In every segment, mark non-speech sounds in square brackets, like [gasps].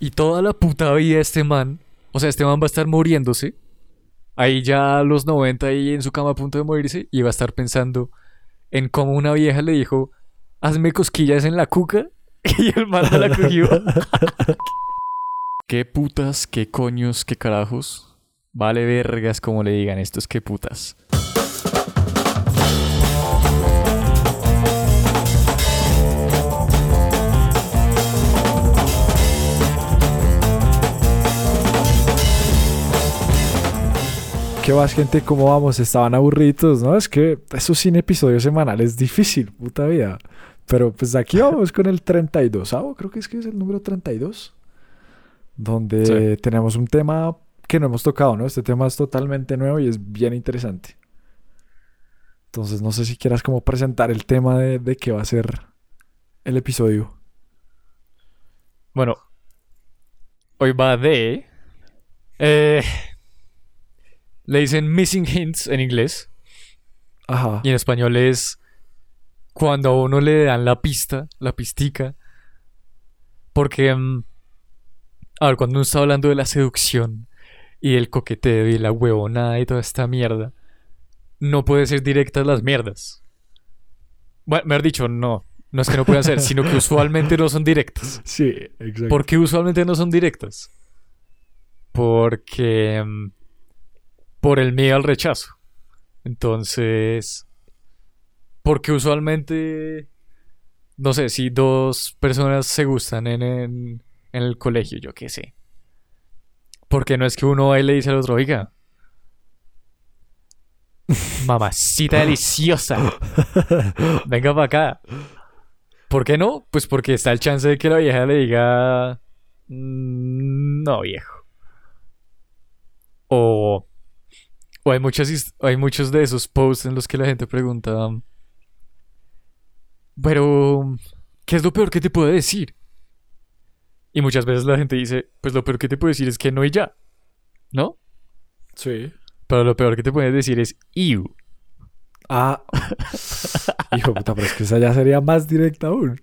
Y toda la puta vida este man, o sea, este man va a estar muriéndose. Ahí ya a los 90 ahí en su cama a punto de morirse y va a estar pensando en cómo una vieja le dijo, hazme cosquillas en la cuca [laughs] y el man la cogió. [laughs] ¿Qué putas, qué coños, qué carajos? Vale vergas como le digan estos qué putas. ¿Qué más, gente? ¿Cómo vamos? Estaban aburridos, ¿no? Es que eso sin episodios semanales es difícil, puta vida. Pero pues aquí [laughs] vamos con el 32, ¿sabes? Creo que es que es el número 32. Donde tenemos un tema que no hemos tocado, ¿no? Este tema es totalmente nuevo y es bien interesante. Entonces, no sé si quieras como presentar el tema de, de qué va a ser el episodio. Bueno, hoy va de... Eh, le dicen missing hints en inglés. Ajá. Y en español es cuando a uno le dan la pista, la pistica. Porque, mm, a ver, cuando uno está hablando de la seducción y el coqueteo y la huevonada y toda esta mierda, no puede ser directas las mierdas. Bueno, me has dicho, no. No es que no puedan ser, sino que [laughs] usualmente no son directas. Sí, exacto. ¿Por qué usualmente no son directas? Porque... mm, por el miedo al rechazo. Entonces, porque usualmente, no sé, si dos personas se gustan en, en, en el colegio, yo qué sé. Porque no es que uno va y le dice al otro, oiga, mamacita [laughs] deliciosa, venga para acá. ¿Por qué no? Pues porque está el chance de que la vieja le diga, "Mm, no viejo. O o hay, muchas, hay muchos de esos posts en los que la gente pregunta, pero, ¿qué es lo peor que te puedo decir? Y muchas veces la gente dice, pues lo peor que te puedo decir es que no y ya, ¿no? Sí. Pero lo peor que te puedes decir es ew. Ah. [laughs] Hijo puta, pero es que esa ya sería más directa aún.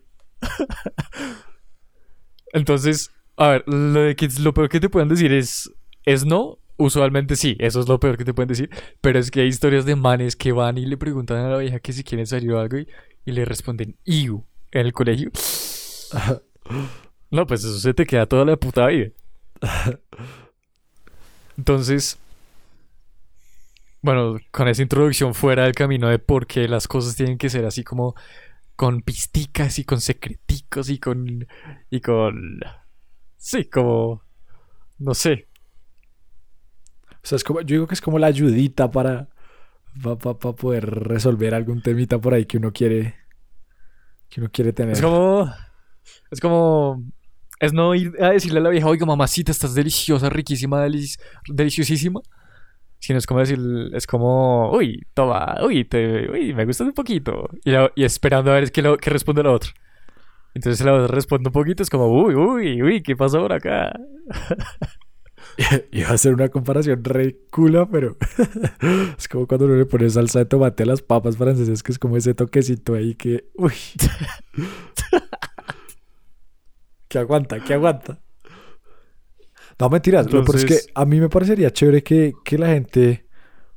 Entonces, a ver, lo, de que lo peor que te pueden decir es, es no. Usualmente sí, eso es lo peor que te pueden decir. Pero es que hay historias de manes que van y le preguntan a la vieja que si quieren salir o algo y, y le responden ew en el colegio. No, pues eso se te queda toda la puta vida. Entonces, bueno, con esa introducción fuera del camino de por qué las cosas tienen que ser así como con pisticas y con secreticos y con y con sí, como no sé. O sea, es como, yo digo que es como la ayudita para, para, poder resolver algún temita por ahí que uno quiere que uno quiere tener. Es como es como es no ir a decirle a la vieja, "Oiga, mamacita, estás deliciosa, riquísima, delici- deliciosísima." Sino es como decir, es como, uy, toma, uy, te, uy, me gustas un poquito. Y, la- y esperando a ver qué, lo, qué responde la otra. Entonces la otra responde un poquito, es como, uy, uy, uy, ¿qué pasa por acá? [laughs] [laughs] Iba a hacer una comparación re cula, pero [laughs] es como cuando uno le pone salsa de tomate a las papas francesas, que es como ese toquecito ahí que, uy, [laughs] que aguanta, que aguanta. No, mentiras, lo peor es que Entonces- a mí me parecería chévere que, que la gente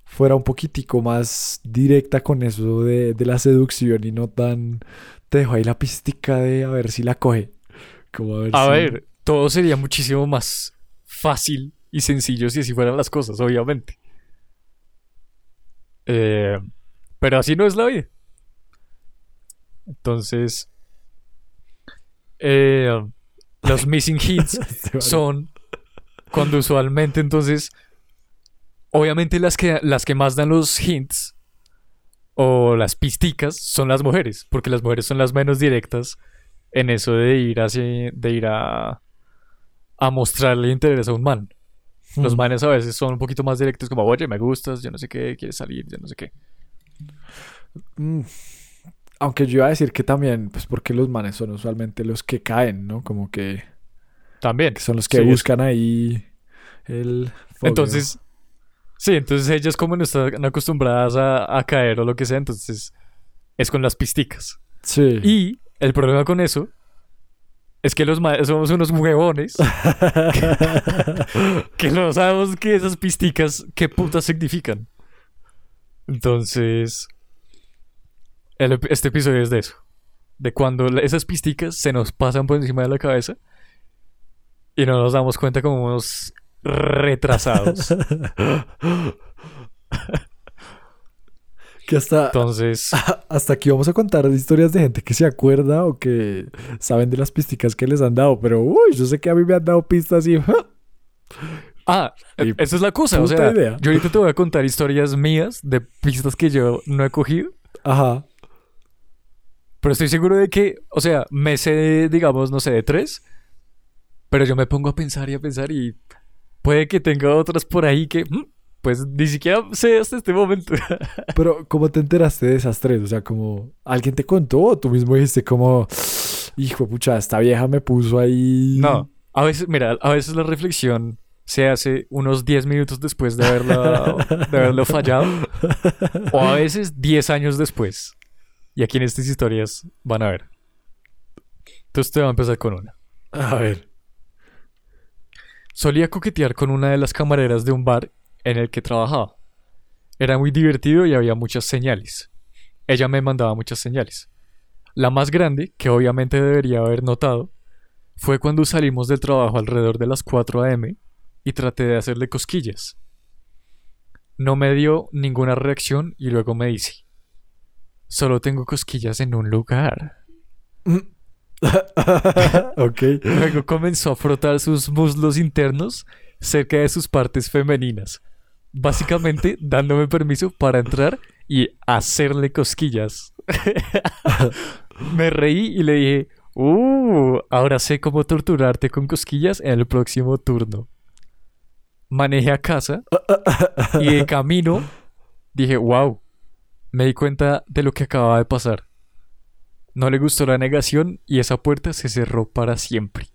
fuera un poquitico más directa con eso de, de la seducción y no tan, te dejo ahí la pistica de a ver si la coge. Como a ver A si- ver, todo sería muchísimo más fácil y sencillo si así fueran las cosas, obviamente. Eh, pero así no es la vida. Entonces, eh, los [laughs] missing hints vale. son cuando usualmente entonces, obviamente las que, las que más dan los hints o las pisticas son las mujeres, porque las mujeres son las menos directas en eso de ir hacia, de ir a, a mostrarle interés a un man. Los Mm. manes a veces son un poquito más directos, como, oye, me gustas, yo no sé qué, quieres salir, yo no sé qué. Mm, Aunque yo iba a decir que también, pues porque los manes son usualmente los que caen, ¿no? Como que, También. que son los que Sí, es- buscan ahí el. Entonces, sí, entonces ellas como no están acostumbradas a, a caer o lo que sea, entonces es con las pisticas. Sí. Y el problema con eso Es que los somos unos huevones [laughs] que no sabemos que esas pisticas, qué putas significan. Entonces, el este episodio es de eso. De cuando esas pisticas se nos pasan por encima de la cabeza y no nos damos cuenta como unos retrasados. [laughs] que hasta, Entonces, [laughs] hasta aquí vamos a contar historias de gente que se acuerda o que saben de las pisticas que les han dado. Pero, uy, yo sé que a mí me han dado pistas y... [laughs] ah, Y esa es la cosa. O sea, idea. yo ahorita te voy a contar historias mías de pistas que yo no he cogido. Ajá. Pero estoy seguro de que, o sea, me sé, digamos, no sé, de tres. Pero yo me pongo a pensar y a pensar y puede que tenga otras por ahí que, mm, pues, ni siquiera sé hasta este momento. [laughs] Pero, ¿cómo te enteraste de esas tres? O sea, como, ¿alguien te contó o tú mismo dijiste como, hijo pucha, esta vieja me puso ahí... no, a veces, mira, a veces la reflexión se hace unos 10 minutos después de haberla, de haberlo fallado. O a veces 10 años después. Y aquí en estas historias van a ver. Entonces te voy a empezar con una. A ver. Solía coquetear con una de las camareras de un bar en el que trabajaba. Era muy divertido y había muchas señales. Ella me mandaba muchas señales. La más grande, que obviamente debería haber notado, fue cuando salimos del trabajo alrededor de las 4 a.m. y traté de hacerle cosquillas. No me dio ninguna reacción y luego me dice, solo tengo cosquillas en un lugar. [laughs] ok. Luego comenzó a frotar sus muslos internos cerca de sus partes femeninas, básicamente [laughs] dándome permiso para entrar y hacerle cosquillas. Me reí y le dije, ¡Uh! Ahora sé cómo torturarte con cosquillas en el próximo turno. Manejé a casa y de camino dije, wow, me di cuenta de lo que acababa de pasar. No le gustó la negación y esa puerta se cerró para siempre.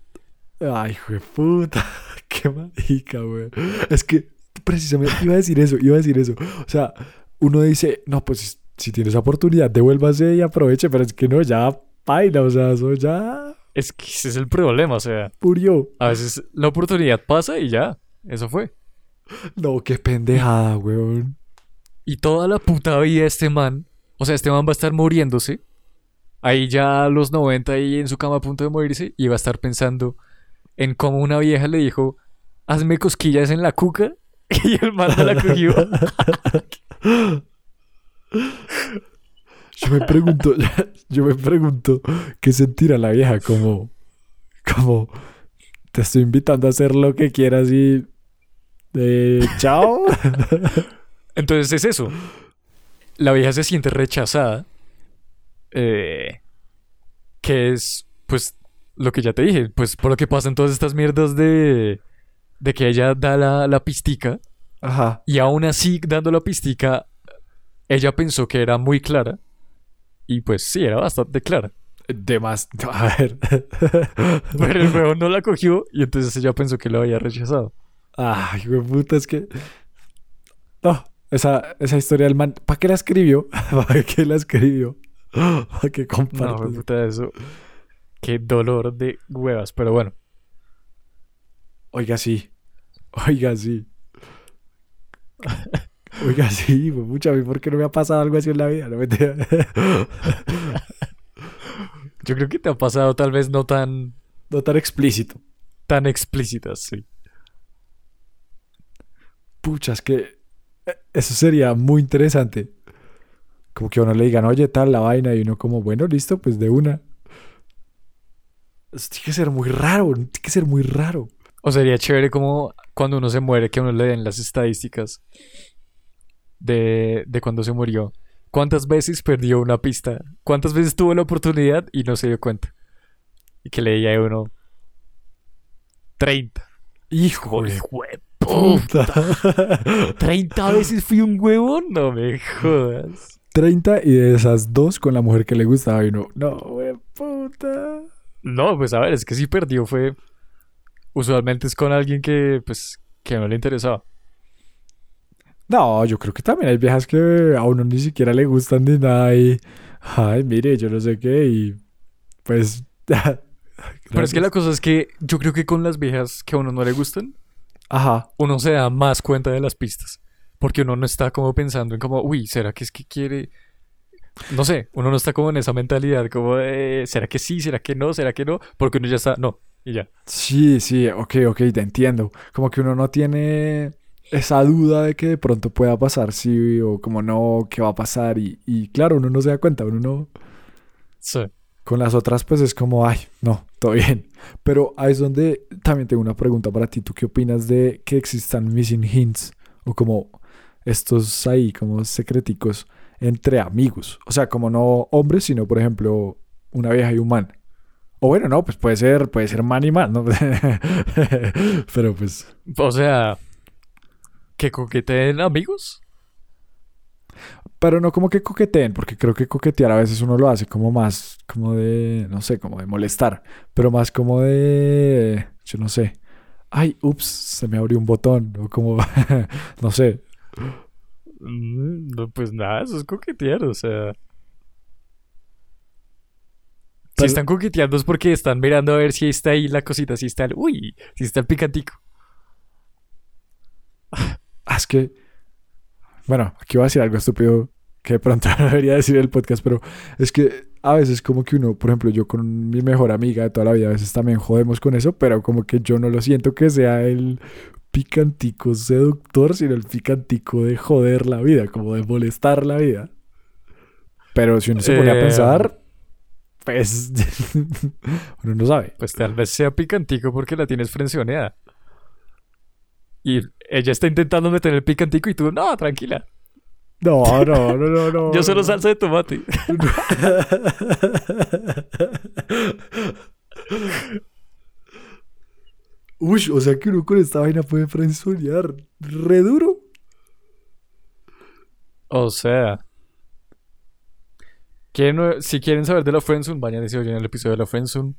Ay, hijo de puta. [laughs] Qué marica, güey. Es que precisamente iba a decir eso, iba a decir eso. O sea, uno dice, no, pues si tienes oportunidad, devuélvase y aproveche, pero es que no, ya paila, o sea, eso ya Es que ese es el problema, o sea, murió. a veces la oportunidad pasa y ya, eso fue. No, qué pendejada, weón. Y toda la puta vida este man, o sea, este man va a estar muriéndose, ahí ya a los 90 ahí en su cama a punto de morirse, y va a estar pensando en cómo una vieja le dijo, hazme cosquillas en la cuca, [laughs] y el man la cogió. Yo me pregunto, yo me pregunto qué sentirá la vieja como, como te estoy invitando a hacer lo que quieras y eh, chao. Entonces es eso. La vieja se siente rechazada. eh, que es, pues, lo que ya te dije. Pues por lo que pasan todas estas mierdas de. De que ella da la, la pistica. Ajá. Y aún así, dando la pistica, ella pensó que era muy clara. Y pues sí, era bastante clara. De más, a ver. [laughs] Pero el huevón no la cogió. Y entonces ella pensó que lo había rechazado. Ay, de puta, es que. No, esa, esa historia del man. ¿Para qué la escribió? [laughs] ¿Para qué la escribió? [gasps] ¿Para qué No, comparte? fue puta eso. Qué dolor de huevas. Pero bueno. Oiga, sí. Oiga, sí. Oiga, sí, mucha, ¿por qué no me ha pasado algo así en la vida? No me [laughs] Yo creo que te ha pasado tal vez no tan, No tan explícito. tan explícitas, sí. Pucha, es que eh, eso sería muy interesante. Como que a uno le digan, oye, tal la vaina, y uno como, bueno, listo, pues de una. Eso tiene que ser muy raro, tiene que ser muy raro. O sería chévere como cuando uno se muere, que a uno le den las estadísticas de, de cuando se murió. ¿Cuántas veces perdió una pista? ¿Cuántas veces tuvo la oportunidad y no se dio cuenta? Y que leía a uno 30. Hijo de ¡Jue- puta. [laughs] 30 veces fui un huevón, no me jodas. 30 y de esas dos con la mujer que le gustaba y uno, no, güey, puta. No, pues a ver, es que si perdió fue. Usualmente es con alguien que, pues, que no le interesaba. No, yo creo que también hay viejas que a uno ni siquiera le gustan ni nada y, ay, mire, yo no sé qué y pues [laughs] Pero es que la cosa es que yo creo que con las viejas que a uno no le gustan, Ajá. uno se da más cuenta de las pistas. Porque uno no está como pensando en como, uy, ¿será que es que quiere...? No sé, uno no está como en esa mentalidad, como, de, ¿será que sí? ¿Será que no? ¿Será que no? Porque uno ya está, no, y ya. Sí, sí, ok, ok, te entiendo. Como que uno no tiene esa duda de que de pronto pueda pasar, sí, o como no, qué va a pasar. Y, y claro, uno no se da cuenta, uno no... Sí. Con las otras, pues es como, ay, no, todo bien. Pero ahí es donde también tengo una pregunta para ti. ¿Tú qué opinas de que existan missing hints? O como estos ahí, como secreticos entre amigos. O sea, como no hombres, sino por ejemplo, una vieja y un man. O bueno, no, pues puede ser, puede ser man y man, ¿no? [laughs] Pero pues. O sea, que coqueteen amigos. Pero no como que coqueteen, porque creo que coquetear a veces uno lo hace como más, como de, no sé, como de molestar, pero más como de, yo no sé, ay, ups, se me abrió un botón, o como, [laughs] no sé. Mm, No, pues nada, eso es coquetear, o sea. Si están coqueteando es porque están mirando a ver si está ahí la cosita, si está el, uy, si está el picantico. [laughs] Ah, es que, bueno, aquí voy a decir algo estúpido que de pronto [laughs] no debería decir el podcast, pero es que a veces como que uno, por ejemplo, yo con mi mejor amiga de toda la vida, a veces también jodemos con eso, pero como que yo no lo siento que sea el picantico seductor, sino el picantico de joder la vida, como de molestar la vida. Pero si uno se pone a Eh, pensar, pues [laughs] uno no sabe. Pues tal vez sea picantico porque la tienes frenzoneada. Y ella está intentando meter el picantico y tú, no, tranquila. No, no, no, no, no. [laughs] Yo solo no. salsa de tomate. [laughs] Uy, o sea que uno con esta vaina puede frenzonear re duro. O sea. ¿Quieren- si quieren saber de la Friendzone, vayan y se oyen el episodio de la Friendzone.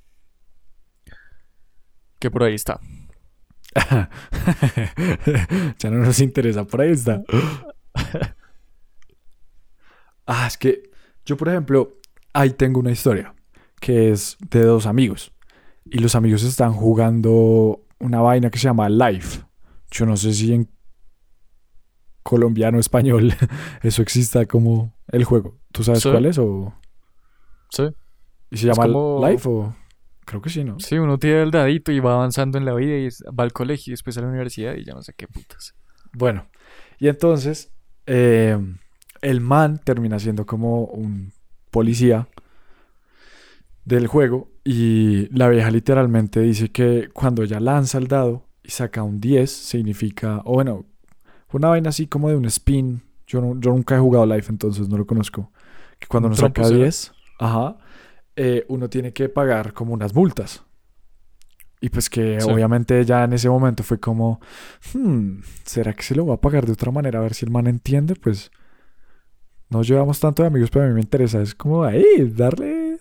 Que por ahí está. [laughs] ya no nos interesa, por ahí está. [laughs] ah, es que yo, por ejemplo, ahí tengo una historia que es de dos amigos. Y los amigos están jugando una vaina que se llama Life. Yo no sé si en colombiano español [laughs] eso exista como el juego. ¿Tú sabes Sí. cuál es? O... Sí. ¿Y se llama como- Life o...? Creo que sí, ¿no? Sí, uno tira el dadito y va avanzando en la vida y va al colegio y después a la universidad y ya no sé qué putas. Bueno, y entonces eh, el man termina siendo como un policía del juego y la vieja literalmente dice que cuando ella lanza el dado y saca un 10 significa, o bueno, una vaina así como de un spin. Yo, no- yo nunca he jugado Life, entonces no lo conozco. Que cuando Un uno saca trompo, 10, ajá, eh, uno tiene que pagar como unas multas. Y pues que Sí. obviamente ya en ese momento fue como, "Hmm, ¿será que se lo va a pagar de otra manera? A ver si el man entiende. Pues no llevamos tanto de amigos, pero a mí me interesa. Es como, ahí, darle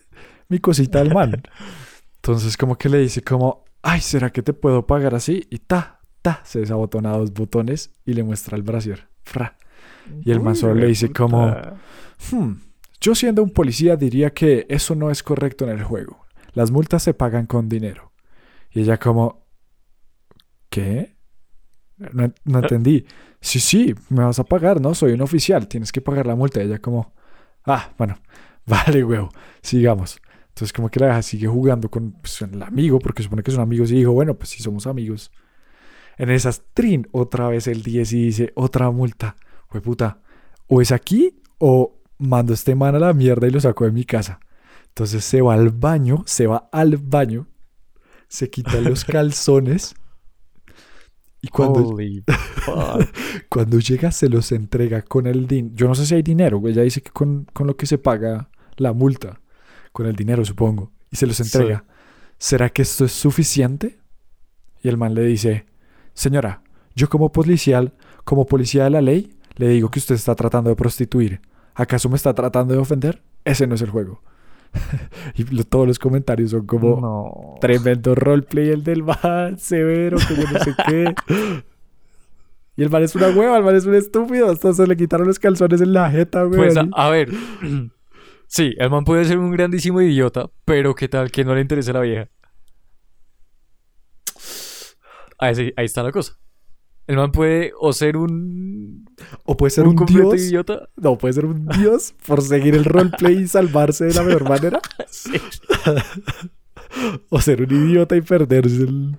mi cosita al man. [laughs] Entonces como que le dice como, ay, ¿será que te puedo pagar así? Y ta, ta, se desabotona dos botones y le muestra el brasier. Fra. Y el man solo le dice como, "Hmm, yo siendo un policía diría que eso no es correcto en el juego. Las multas se pagan con dinero. Y ella como, ¿qué? No, no entendí. Sí, sí, me vas a pagar, ¿no? Soy un oficial, tienes que pagar la multa. Y ella como, ah, bueno, [laughs] vale, huevo, sigamos. Entonces como que la vieja sigue jugando con pues, el amigo, porque supone que son amigos, y dijo, bueno, pues si somos amigos. En esas, trin, otra vez el 10 y dice, otra multa. Fue puta, o es aquí o mando a este man a la mierda y lo saco de mi casa. Entonces se va al baño, se va al baño, se quita los [laughs] calzones y [laughs] cuando, llega se los entrega con el dinero. Yo no sé si hay dinero, güey, ella dice que con, con lo que se paga la multa, con el dinero supongo, y se los Sí. entrega. ¿Será que esto es suficiente? Y el man le dice, señora, yo como policial, como policía de la ley, le digo que usted está tratando de prostituir. ¿Acaso me está tratando de ofender? Ese no es el juego. [laughs] y todos los comentarios son como tremendo roleplay el del man, severo, que yo no sé qué. [laughs] Y el man es una hueva, el man es un estúpido. Hasta se le quitaron los calzones en la jeta, güey. Pues a, ver. [clears throat] Sí, el man puede ser un grandísimo idiota, pero ¿qué tal que no le interese a la vieja? Ahí, ahí está la cosa. El man puede o ser un, O puede ser un dios. idiota. No, puede ser un dios por seguir el roleplay y salvarse de la mejor manera. [laughs] Sí. O ser un idiota y perderse el.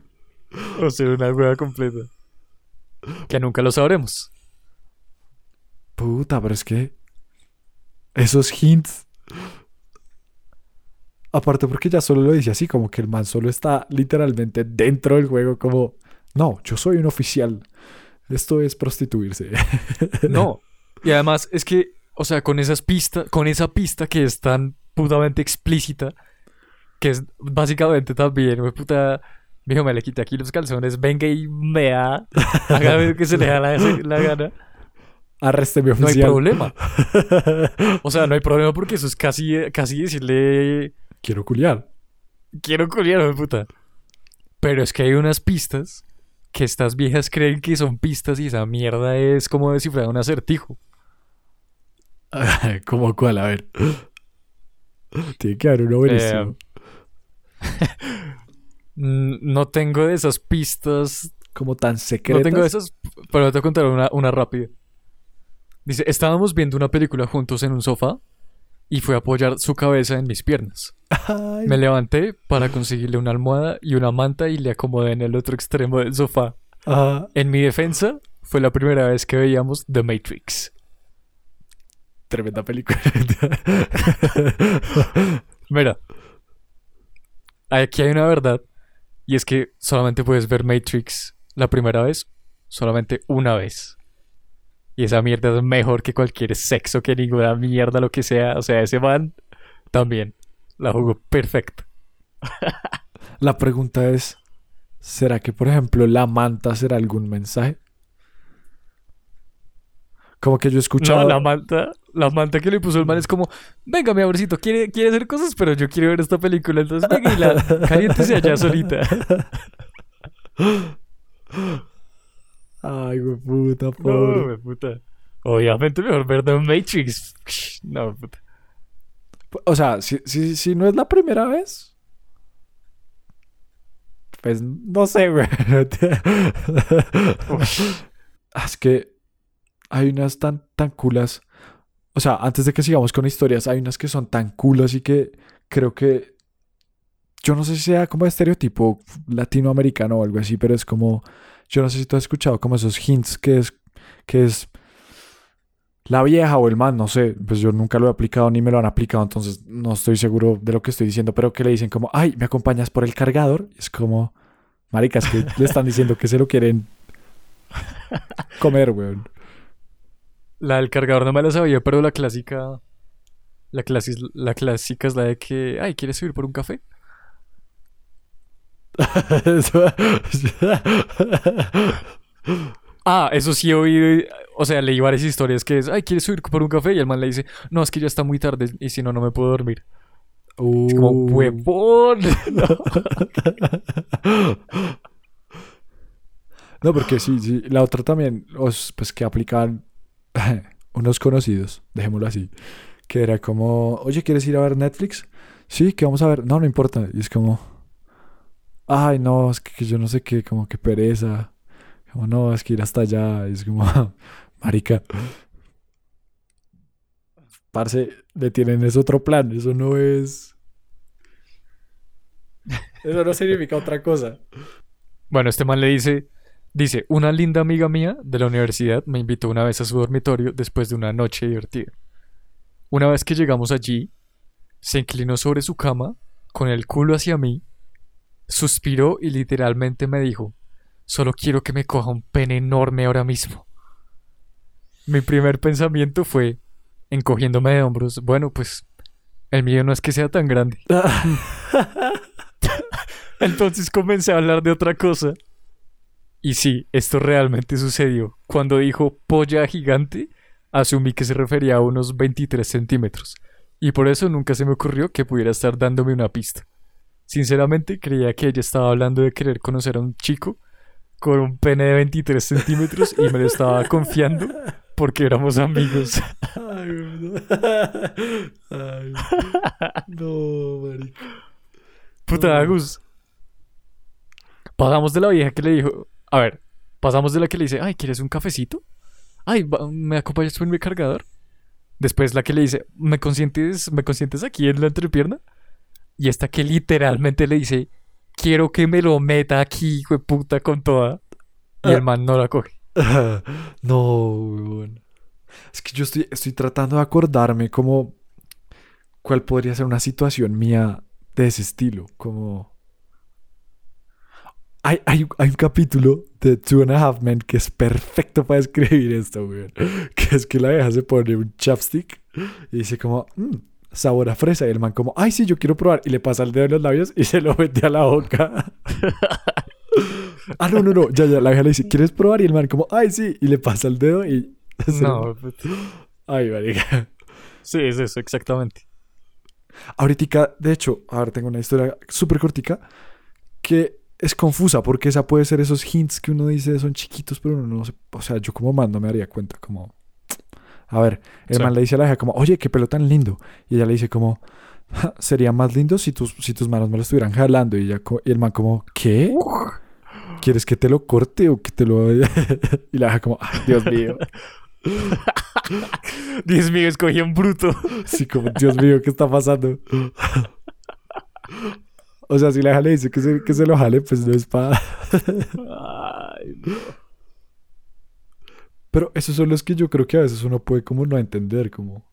O ser una hueá completa. Que nunca lo sabremos. Puta, pero es que. Esos hints. Aparte, porque ya solo lo dice así, como que el man solo está literalmente dentro del juego, como. No, yo soy un oficial. Esto es prostituirse. [laughs] No. Y además es que, o sea, con esas pistas, con esa pista que es tan putamente explícita, que es básicamente también, güey, puta, mijo, me le quité aquí los calzones, venga y mea, hágame lo que se le da la, la gana. Arrésteme No hay oficial. problema. [laughs] O sea, no hay problema porque eso es casi, casi decirle, Quiero culiar. quiero culiar, güey, puta. Pero es que hay unas pistas que estas viejas creen que son pistas y esa mierda es como descifrar un acertijo. [laughs] ¿Cómo cuál? A ver. Tiene que haber uno buenísimo. [laughs] Mm, No tengo de esas pistas. como tan No secretas. tengo de esas, pero te voy a contar una, una rápida. Dice, estábamos viendo una película juntos en un sofá y fue a apoyar su cabeza en mis piernas. Ay, Me levanté para conseguirle una almohada y una manta y le acomodé en el otro extremo del sofá. ajá. En mi defensa, fue la primera vez que veíamos The Matrix. Tremenda película. [laughs] Mira, aquí hay una verdad y es que solamente puedes ver Matrix la primera vez, solamente una vez. Y esa mierda es mejor que cualquier sexo, que ninguna mierda, lo que sea. O sea, ese man también la jugó perfecto. La pregunta es: ¿será que, por ejemplo, la manta será algún mensaje? Como que yo he escuchado. No, la manta, la manta que le puso el man es como, venga mi amorcito, quiere, quiere hacer cosas, pero yo quiero ver esta película, entonces venga y la [laughs] caliéntese allá solita. Ay, güey, puta, No, pobre. güey, puta. Obviamente mejor ver The Matrix. No, puta. O sea, si, si, si no es la primera vez. Pues no sé, güey. [laughs] Es que hay unas tan, tan culas. O sea, antes de que sigamos con historias, hay unas que son tan culas y que creo que. Yo no sé si sea como estereotipo latinoamericano o algo así, pero es como. Yo no sé si tú has escuchado como esos hints que es. que es. La vieja o el man, no sé, pues yo nunca lo he aplicado ni me lo han aplicado, entonces no estoy seguro de lo que estoy diciendo, pero que le dicen como, ay, ¿me acompañas por el cargador? Es como, maricas, que [laughs] le están diciendo que se lo quieren comer, weón. La del cargador no me la sabía, pero la clásica. La, la clásica es la de que. Ay, ¿quieres subir por un café? [laughs] Ah, eso sí he oído. O sea, leí varias historias que es. Ay, ¿quieres subir por un café? Y el man le dice. No, es que ya está muy tarde y si no, no me puedo dormir. Es como, Uh. huevón. No. [laughs] No, porque sí, sí. La otra también, pues que aplicaban [laughs] unos conocidos, dejémoslo así, que era como, oye, ¿quieres ir a ver Netflix? Sí, que vamos a ver. No, no importa. Y es como, ay, no, es que, que yo no sé qué, como que pereza. Como, no, es que ir hasta allá. Y es como, [laughs] marica. Parce, le tienen es otro plan. Eso no es. Eso no significa otra cosa. Bueno, este man le dice. Dice, una linda amiga mía de la universidad me invitó una vez a su dormitorio después de una noche divertida. Una vez que llegamos allí, se inclinó sobre su cama, con el culo hacia mí, suspiró y literalmente me dijo, solo quiero que me coja un pene enorme ahora mismo. Mi primer pensamiento fue, encogiéndome de hombros, bueno, pues el mío no es que sea tan grande. [laughs] Entonces comencé a hablar de otra cosa. Y sí, esto realmente sucedió. Cuando dijo polla gigante, asumí que se refería a unos 23 centímetros. Y por eso nunca se me ocurrió que pudiera estar dándome una pista. Sinceramente creía que ella estaba hablando de querer conocer a un chico con un pene de 23 centímetros y me lo estaba confiando porque éramos amigos. Ay, no. Ay, no, marica. Puta, Agus. Pagamos de la vieja que le dijo a ver, pasamos de la que le dice, ay, ¿quieres un cafecito? Ay, ¿me acompañas con mi cargador? Después la que le dice, ¿me consientes, ¿me consientes aquí en la entrepierna? Y esta que literalmente le dice, quiero que me lo meta aquí, hijo de puta, con toda. Y el man no la coge. [laughs] no, weón. Es que yo estoy, estoy tratando de acordarme como cuál podría ser una situación mía de ese estilo. Como. Hay, hay, hay un capítulo de Two and a Half Men que es perfecto para describir esto, weón. [laughs] Que es que la vieja se pone un chapstick y dice como, "Mm, sabor a fresa. Y el man como, ay, sí, yo quiero probar. Y le pasa el dedo en los labios y [laughs] se lo mete a la boca. [laughs] ah, no, no, no. Ya, ya. La vieja le dice, ¿quieres probar? Y el man como, ay, sí. Y le pasa el dedo y... [laughs] No, pues, Ay, marica. sí, es eso, exactamente. Ahorita, de hecho, a ver, tengo una historia súper cortica que es confusa porque esa puede ser esos hints que uno dice son chiquitos, pero uno no se... O sea, yo como man no me daría cuenta, como... A ver, el Sí. man le dice a la hija como, oye, qué pelo tan lindo. Y ella le dice como, "Ja, sería más lindo si tus, si tus manos me lo estuvieran jalando. Y, ella y el man como, ¿qué? ¿Quieres que te lo corte o que te lo...? [laughs] y la hija como, "Ay, Dios mío. [laughs] Dios mío, escogí un bruto. Sí, como, Dios mío, ¿qué está pasando? [laughs] O sea, si la hija le dice que se, que se lo jale, pues no es para... Ay, no. Pero esos son los que yo creo que a veces uno puede como no entender, como...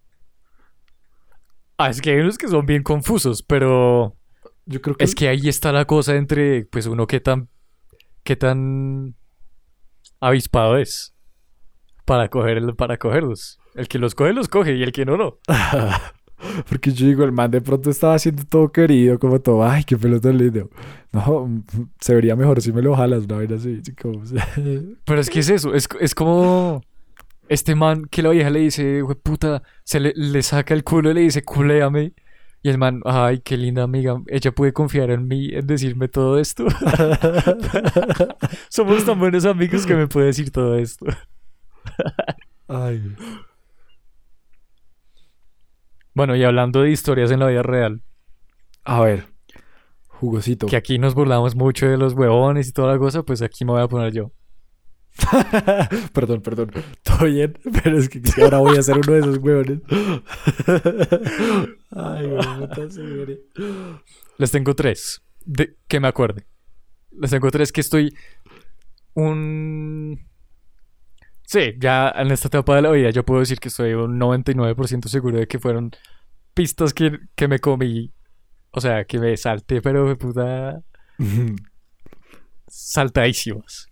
Ah, es que hay unos que son bien confusos, pero Yo creo que... es que ahí está la cosa entre, pues, uno qué tan, qué tan avispado es para coger, para cogerlos. El que los coge, los coge, y el que no, no. [laughs] Porque yo digo, el man de pronto estaba haciendo todo querido, como todo, ay, qué pelo tan lindo. No, se vería mejor si me lo jalas, una vaina así. como... [laughs] Pero es que es eso, es, es como este man que la vieja le dice, "Hue puta, se le, le saca el culo y le dice, culéame. Y el man, ay, qué linda amiga, ella puede confiar en mí, en decirme todo esto. [laughs] Somos tan buenos amigos que me puede decir todo esto. Ay, Bueno, y hablando de historias en la vida real, a ver, jugosito. que aquí nos burlamos mucho de los huevones y toda la cosa, pues aquí me voy a poner yo. [laughs] perdón, perdón. Todo bien, pero es que, ahora voy a ser uno de esos huevones. [laughs] Ay, güey. Les tengo tres, de, que me acuerde. Les tengo tres que estoy un... Sí, ya en esta etapa de la vida yo puedo decir que estoy un 99% seguro de que fueron pistas que, que me comí. O sea, que me salté, pero de puta [laughs] saltadísimas.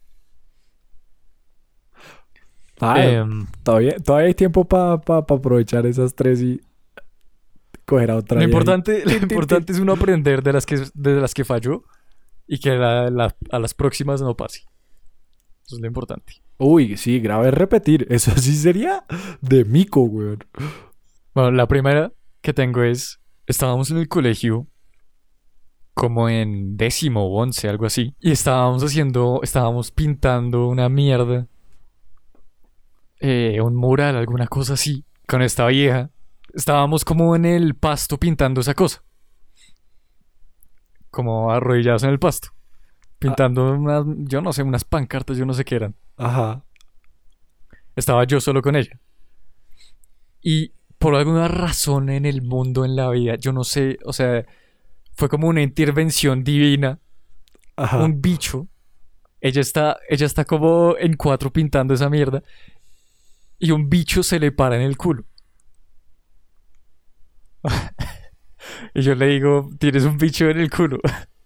Ah, todavía, todavía hay tiempo para aprovechar esas tres y coger a otra. lo importante, [laughs] lo importante es uno aprender de las que, de las que falló y que la- la- a las próximas no pase. Eso es lo importante. Uy, sí, grave repetir. [laughs] Eso sí sería de mico, weón. Bueno, la primera que tengo es, estábamos en el colegio como en décimo o once, algo así, y estábamos haciendo, estábamos pintando una mierda, eh, un mural, alguna cosa así, con esta vieja. Estábamos como en el pasto pintando esa cosa. Como arrodillados en el pasto. Pintando unas, yo no sé, unas pancartas, yo no sé qué eran. Ajá. Estaba yo solo con ella. Y por alguna razón en el mundo, en la vida, yo no sé, o sea, fue como una intervención divina, Ajá. un bicho. Ella está, ella está como en cuatro pintando esa mierda. Y un bicho se le para en el culo. [laughs] y yo le digo, tienes un bicho en el culo. [laughs]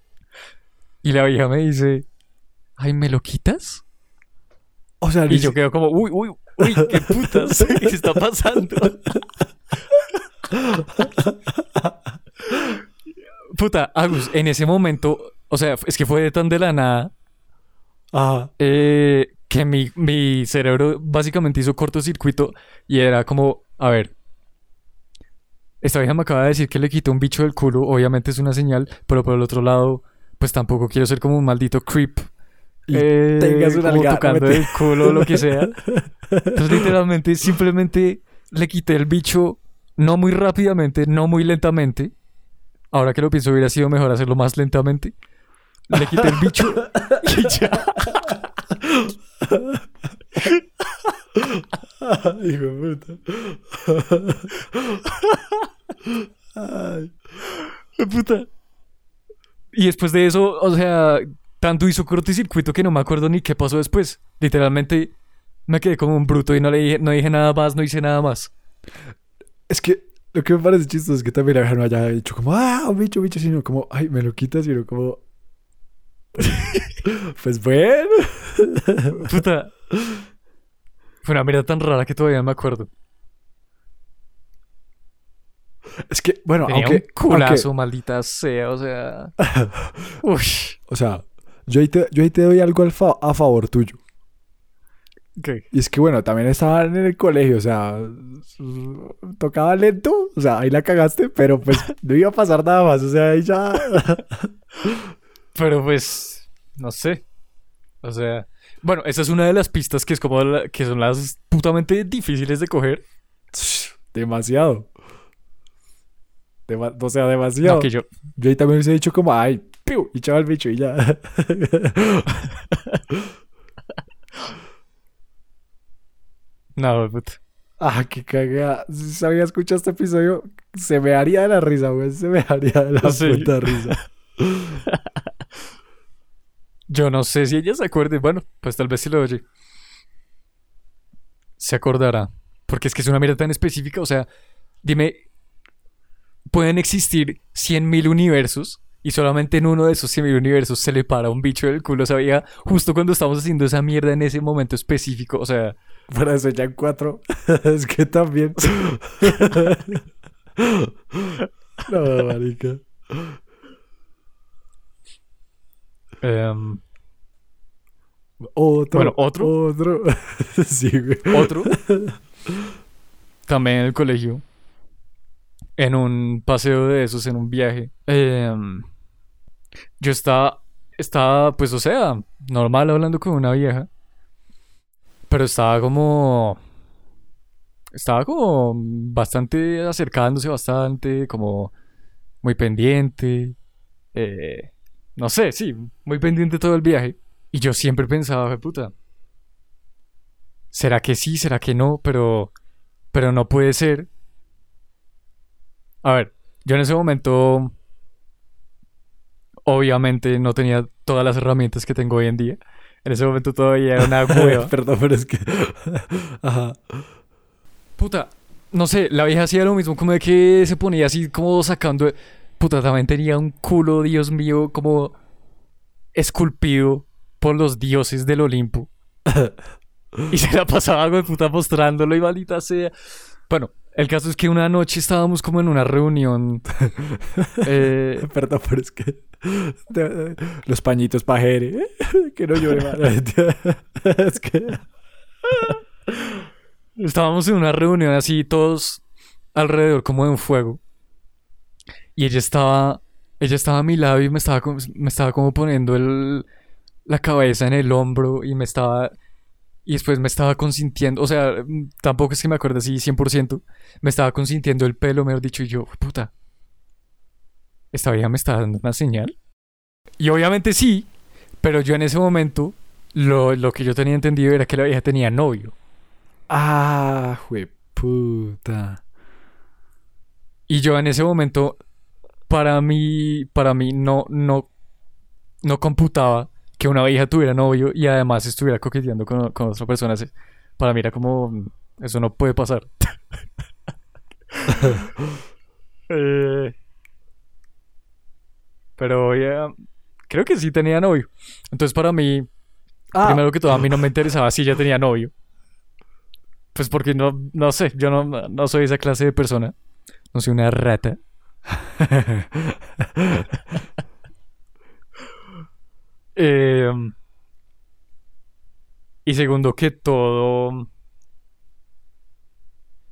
y la vieja me dice, ay, ¿me lo quitas? O sea, Y yo quedo como, uy, uy, uy, [laughs] qué putas, [laughs] ¿qué está pasando? Puta, Agus, en ese momento, o sea, es que fue tan de la nada Ajá. eh, que mi, mi cerebro básicamente hizo cortocircuito y era como, a ver, esta vieja me acaba de decir que le quitó un bicho del culo, obviamente es una señal, pero por el otro lado, pues tampoco quiero ser como un maldito creep. Y eh, tengas una como tocando el culo o lo que sea. Entonces, [laughs] literalmente, simplemente le quité el bicho, no muy rápidamente, no muy lentamente. Ahora que lo pienso, hubiera sido mejor hacerlo más lentamente. Le quité el bicho [laughs] y ya. [laughs] Hijo de puta. Ay. Puta. Y después de eso, o sea, tanto hizo cortocircuito que no me acuerdo ni qué pasó después. Literalmente me quedé como un bruto y no le dije, no dije nada más, no hice nada más. Es que lo que me parece chistoso es que también la no haya dicho como, ah, un bicho, bicho, sino como, ay, me lo quitas, sino como. [laughs] pues bueno. Puta. Fue una mierda tan rara que todavía me acuerdo. Es que, bueno, Tenía aunque. un culazo, aunque- maldita sea, o sea. [laughs] Uy. o sea, yo ahí, te, yo ahí te doy algo fa- a favor tuyo. ¿Qué? Y es que, bueno, también estaban en el colegio, o sea, tocaba lento, o sea, ahí la cagaste, pero pues [laughs] no iba a pasar nada más, o sea, ahí ya. Pero pues, no sé. O sea, bueno, esa es una de las pistas que es como la- que son las putamente difíciles de coger. demasiado. Dema- o sea, demasiado. No, que yo, Yo ahí también hubiese dicho como, ay, piu, y echaba el bicho y ya. [laughs] no, puta. ah, qué cagada. Si sabía escuchar este episodio, se me haría de la risa, güey. Se me haría de la [laughs] Sí. puta risa. [laughs] Yo no sé si ella se acuerde. Bueno, pues tal vez si lo oye. Se acordará. Porque es que es una mierda tan específica. O sea, dime, pueden existir 100.000 universos y solamente en uno de esos 100.000 universos se le para un bicho del culo. Sabía justo cuando estamos haciendo esa mierda en ese momento específico. O sea, Para eso ya en cuatro. [laughs] es que también. [laughs] no, marica. em, Otro. Bueno, ¿otro? Otro. [laughs] sí, güey. Otro. También en el colegio. En un paseo de esos, en un viaje. em, yo estaba, estaba, pues, o sea, normal hablando con una vieja. Pero estaba como... Estaba como bastante acercándose, bastante, como muy pendiente. eh, no sé, sí, muy pendiente todo el viaje. Y yo siempre pensaba, "Jue puta, ¿Será que sí? ¿Será que no? Pero, pero no puede ser. A ver, yo en ese momento, obviamente no tenía todas las herramientas que tengo hoy en día. En ese momento todavía era una [laughs] hueva. Perdón, pero es que. [laughs] Ajá. Puta, no sé, la vieja hacía lo mismo, como de que se ponía así como sacando... Puta, también tenía un culo, Dios mío, como esculpido por los dioses del Olimpo. [laughs] y se la pasaba, güey, puta, mostrándolo y maldita sea. Bueno, el caso es que una noche estábamos como en una reunión. [laughs] eh, Perdón, pero es que. Los pañitos pajere. Que no llore más. [laughs] Es que. Estábamos en una reunión así, todos alrededor como de un fuego. Y ella estaba, ella estaba a mi lado y me estaba, como- me estaba como poniendo el, la cabeza en el hombro y me estaba... Y después me estaba consintiendo, o sea, mm, tampoco es que me acuerde así 100%, me estaba consintiendo el pelo, mejor dicho, y yo, puta, esta vieja me está dando una señal. Y obviamente sí, pero yo en ese momento, lo, lo que yo tenía entendido era que la vieja tenía novio. Ah, puta. Y yo en ese momento, para mí, para mí no, no, no computaba que una vieja tuviera novio y además estuviera coqueteando con, con otra persona. Para mí era como, "Mm, eso no puede pasar. [laughs] Eh, pero ya, creo que sí tenía novio. Entonces para mí, Ah, primero que todo, a mí no me interesaba si ella tenía novio. Pues porque no, no sé, yo no, no soy esa clase de persona. No soy una rata. [laughs] Em, y segundo que todo...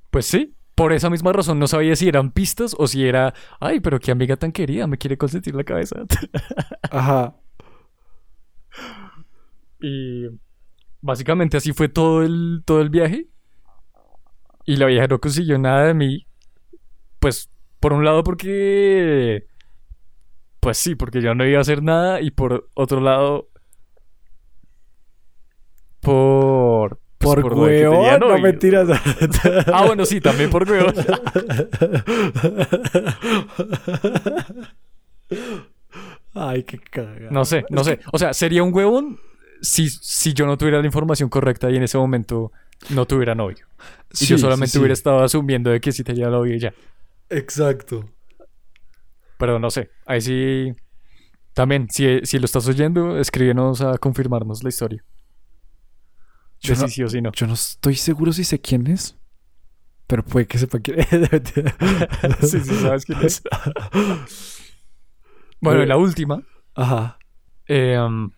Pues sí, por esa misma razón no sabía si eran pistas o si era... Ay, pero qué amiga tan querida, me quiere consentir la cabeza. [laughs] Ajá. Y básicamente así fue todo el, todo el viaje. Y la vieja no consiguió nada de mí. Pues, por un lado porque... Pues sí, porque yo no iba a hacer nada. Y por otro lado... Por... Pues por, por huevón, no mentiras. [laughs] Ah, bueno, sí, también por huevón. Ay, qué caga. No sé, no sé. O sea, sería un huevón si, si yo no tuviera la información correcta y en ese momento no tuviera novio. Y yo solamente hubiera estado asumiendo de que sí tenía novio y ya. Exacto. Pero no sé. Ahí sí. También, si, si lo estás oyendo, escríbenos a confirmarnos la historia. Yo no- sí o si no. Yo no estoy seguro si sé quién es. Pero puede que sepa quién es. [laughs] sí, sí, sabes quién es. bueno, y la última. Ajá. eh, um,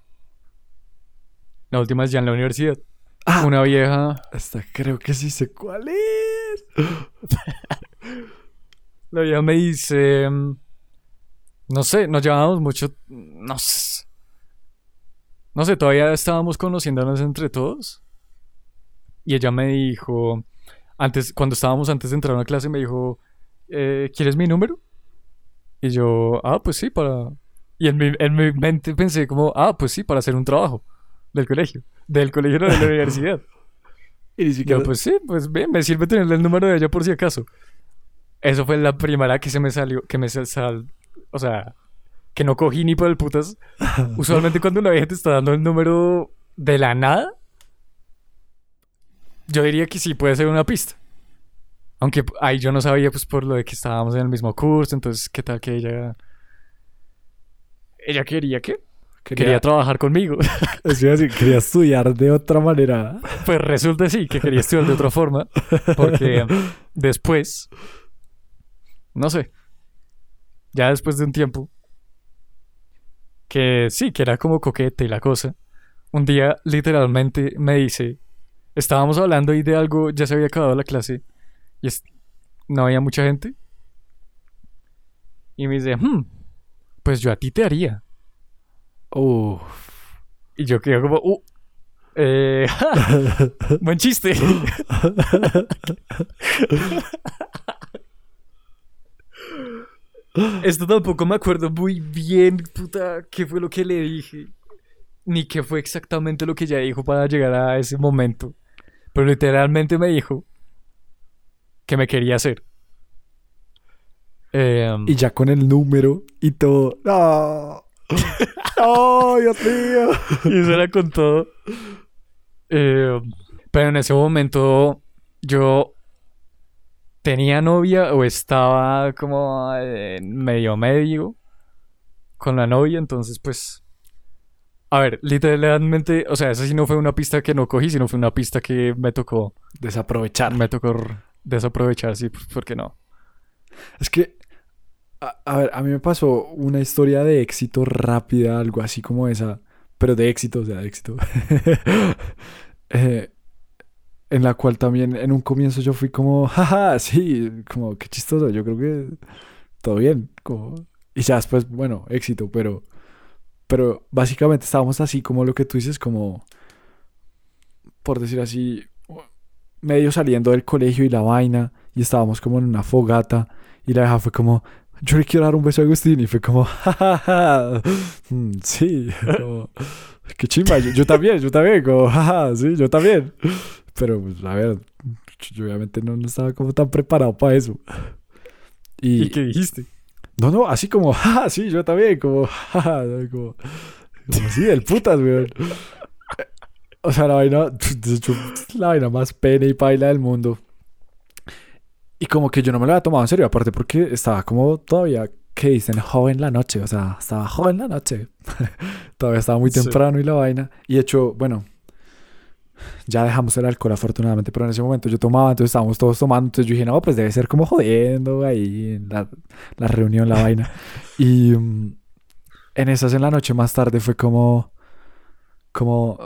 la última es ya en la universidad. Ah, Una vieja. esta creo que sí sé cuál es. [laughs] La vieja me dice. mm, No sé, nos llevábamos mucho. No sé. No sé, todavía estábamos conociéndonos entre todos. Y ella me dijo. Antes, cuando estábamos antes de entrar a una clase, me dijo. eh, ¿Quieres mi número? Y yo, ah, pues sí, para. Y en mi, en mi mente pensé, como, ah, pues sí, para hacer un trabajo del colegio. Del colegio, no de la universidad. [laughs] Y ni Y yo, pues sí, pues bien, me sirve tenerle el número de ella por si acaso. Eso fue la primera que se me salió, que me sal- o sea, que no cogí ni por el putas. [laughs] Usualmente cuando una vieja te está dando el número de la nada, yo diría que sí puede ser una pista. Aunque ahí yo no sabía, pues por lo de que estábamos en el mismo curso, entonces, ¿qué tal que ella... Ella quería qué? Quería quería, trabajar conmigo. [laughs] es que así, quería estudiar de otra manera. Pues resulta sí, que quería estudiar de otra forma, porque [laughs] después, no sé, ya después de un tiempo, que sí, que era como coquete y la cosa, un día literalmente me dice, estábamos hablando y de algo, ya se había acabado la clase y es- no había mucha gente, y me dice, "Hmm, pues yo a ti te haría. Uf. Y yo quedo como, uh, eh, [laughs] buen chiste. [laughs] Esto tampoco me acuerdo muy bien, puta, qué fue lo que le dije. Ni qué fue exactamente lo que ella dijo para llegar a ese momento. Pero literalmente me dijo que me quería hacer. Em, Y ya con el número y todo. [laughs] ¡No! ¡Oh, Dios mío! Y eso era con todo. Eh, pero en ese momento yo tenía novia o estaba como en medio medio con la novia, entonces pues... A ver, literalmente, o sea, esa sí no fue una pista que no cogí, sino fue una pista que me tocó, Desaprovechar. me tocó desaprovechar, sí, pues, ¿por qué no? Es que, a, a ver, a mí me pasó una historia de éxito rápida, algo así como esa, pero de éxito, o sea, de éxito. [laughs] Eh, en la cual también en un comienzo yo fui como, [laughs] jaja, sí, como qué chistoso, yo creo que todo bien, como... Y ya después, bueno, éxito, pero, pero básicamente estábamos así como lo que tú dices, como, por decir así, medio saliendo del colegio y la vaina, y estábamos como en una fogata, y la vieja fue como, yo le quiero dar un beso a Agustín, y fue como, [laughs] jajaja, mm, sí, [laughs] como, qué chimba, yo, yo también, yo también, como, jaja, sí, yo también. Pero, pues, a ver, yo obviamente no, no estaba como tan preparado para eso. ¿Y Y, qué dijiste? no, no, así como, [laughs] jaja, sí, yo también, como, [laughs] jaja, como, como así, del putas, weón. O sea, la vaina, la vaina más pena y paila del mundo. Y como que yo no me lo había tomado en serio, aparte porque estaba como todavía, que dicen, joven la noche, o sea, estaba joven la noche. [laughs] todavía estaba muy Sí. temprano y la vaina. Y de hecho, bueno, ya dejamos el alcohol afortunadamente, pero en ese momento yo tomaba, entonces estábamos todos tomando, entonces yo dije, no, pues debe ser como jodiendo ahí en la, la reunión, la vaina. [laughs] Y mm, en esas en la noche más tarde fue como, como,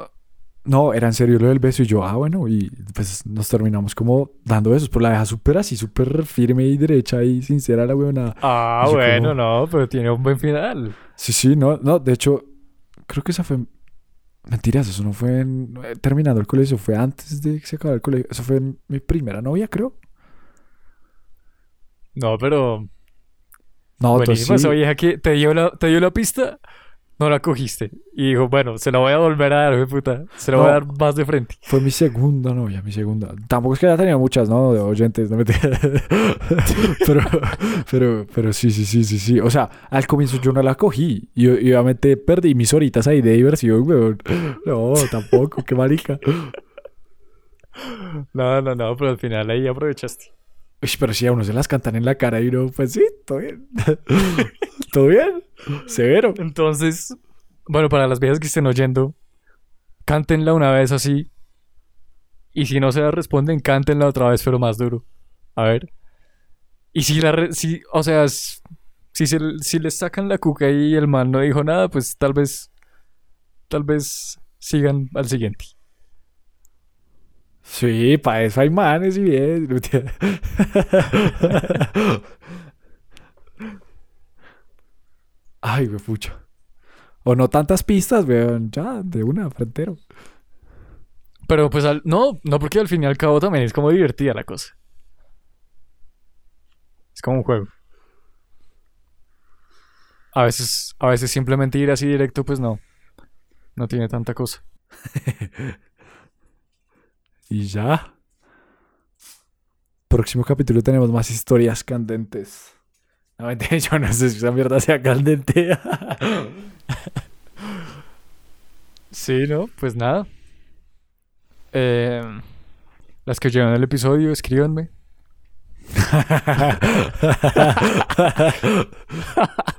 no, era en serio lo del beso y yo, ah, bueno, y pues nos terminamos como dando besos, pero la deja súper así, súper firme y derecha y sincera la weona. Ah, bueno, como- no, pero tiene un buen final. Sí, sí, no, no, de hecho, creo que esa fue, mentiras, eso no fue en- eh, terminando el colegio, fue antes de que se acabara el colegio, eso fue en mi primera novia, creo. No, pero No, entonces buenísima esa sí. vieja que te dio la, te dio la pista no la cogiste. Y dijo, bueno, se la voy a volver a dar, puta. Se la voy a No. dar más de frente. Fue mi segunda novia, mi segunda. Tampoco es que haya tenido muchas, ¿no? De oyentes, no me [laughs] pero, pero, pero sí, sí, sí, sí, sí. O sea, al comienzo yo no la cogí. Y, y obviamente perdí mis horitas ahí de diversión, weón. No, tampoco, qué marica. No, no, no, pero al final ahí aprovechaste. Pero si a uno se las cantan en la cara y uno, pues sí, todo bien. [laughs] todo bien. Severo. Entonces, bueno, para las viejas que estén oyendo, cántenla una vez así. Y si no se la responden, cántenla otra vez, pero más duro. A ver. Y si la re- si, o sea, si se si les sacan la cuca y el man no dijo nada, pues tal vez tal vez sigan al siguiente. Sí, para eso hay manes y bien. [laughs] Ay, güey, pucha. O no tantas pistas, weón. Ya, de una, frentero. Pero pues al, no, no porque al fin y al cabo también es como divertida la cosa. Es como un juego. A veces, a veces simplemente ir así directo, pues no. No tiene tanta cosa. [laughs] Y ya. Próximo capítulo tenemos más historias candentes. No, [laughs] yo no sé si esa mierda sea candente. [laughs] Sí, ¿no? Pues nada. Eh, las que oyeron el episodio, escríbanme. [laughs]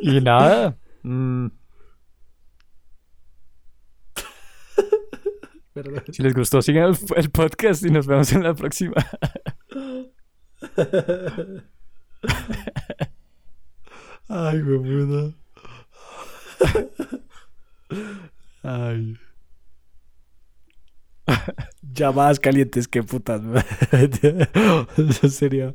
Y nada. mm, si les gustó, sigan el, el podcast y nos vemos en la próxima. Ay, puta. Ay. Llamadas calientes, qué putas. Eso [laughs] sería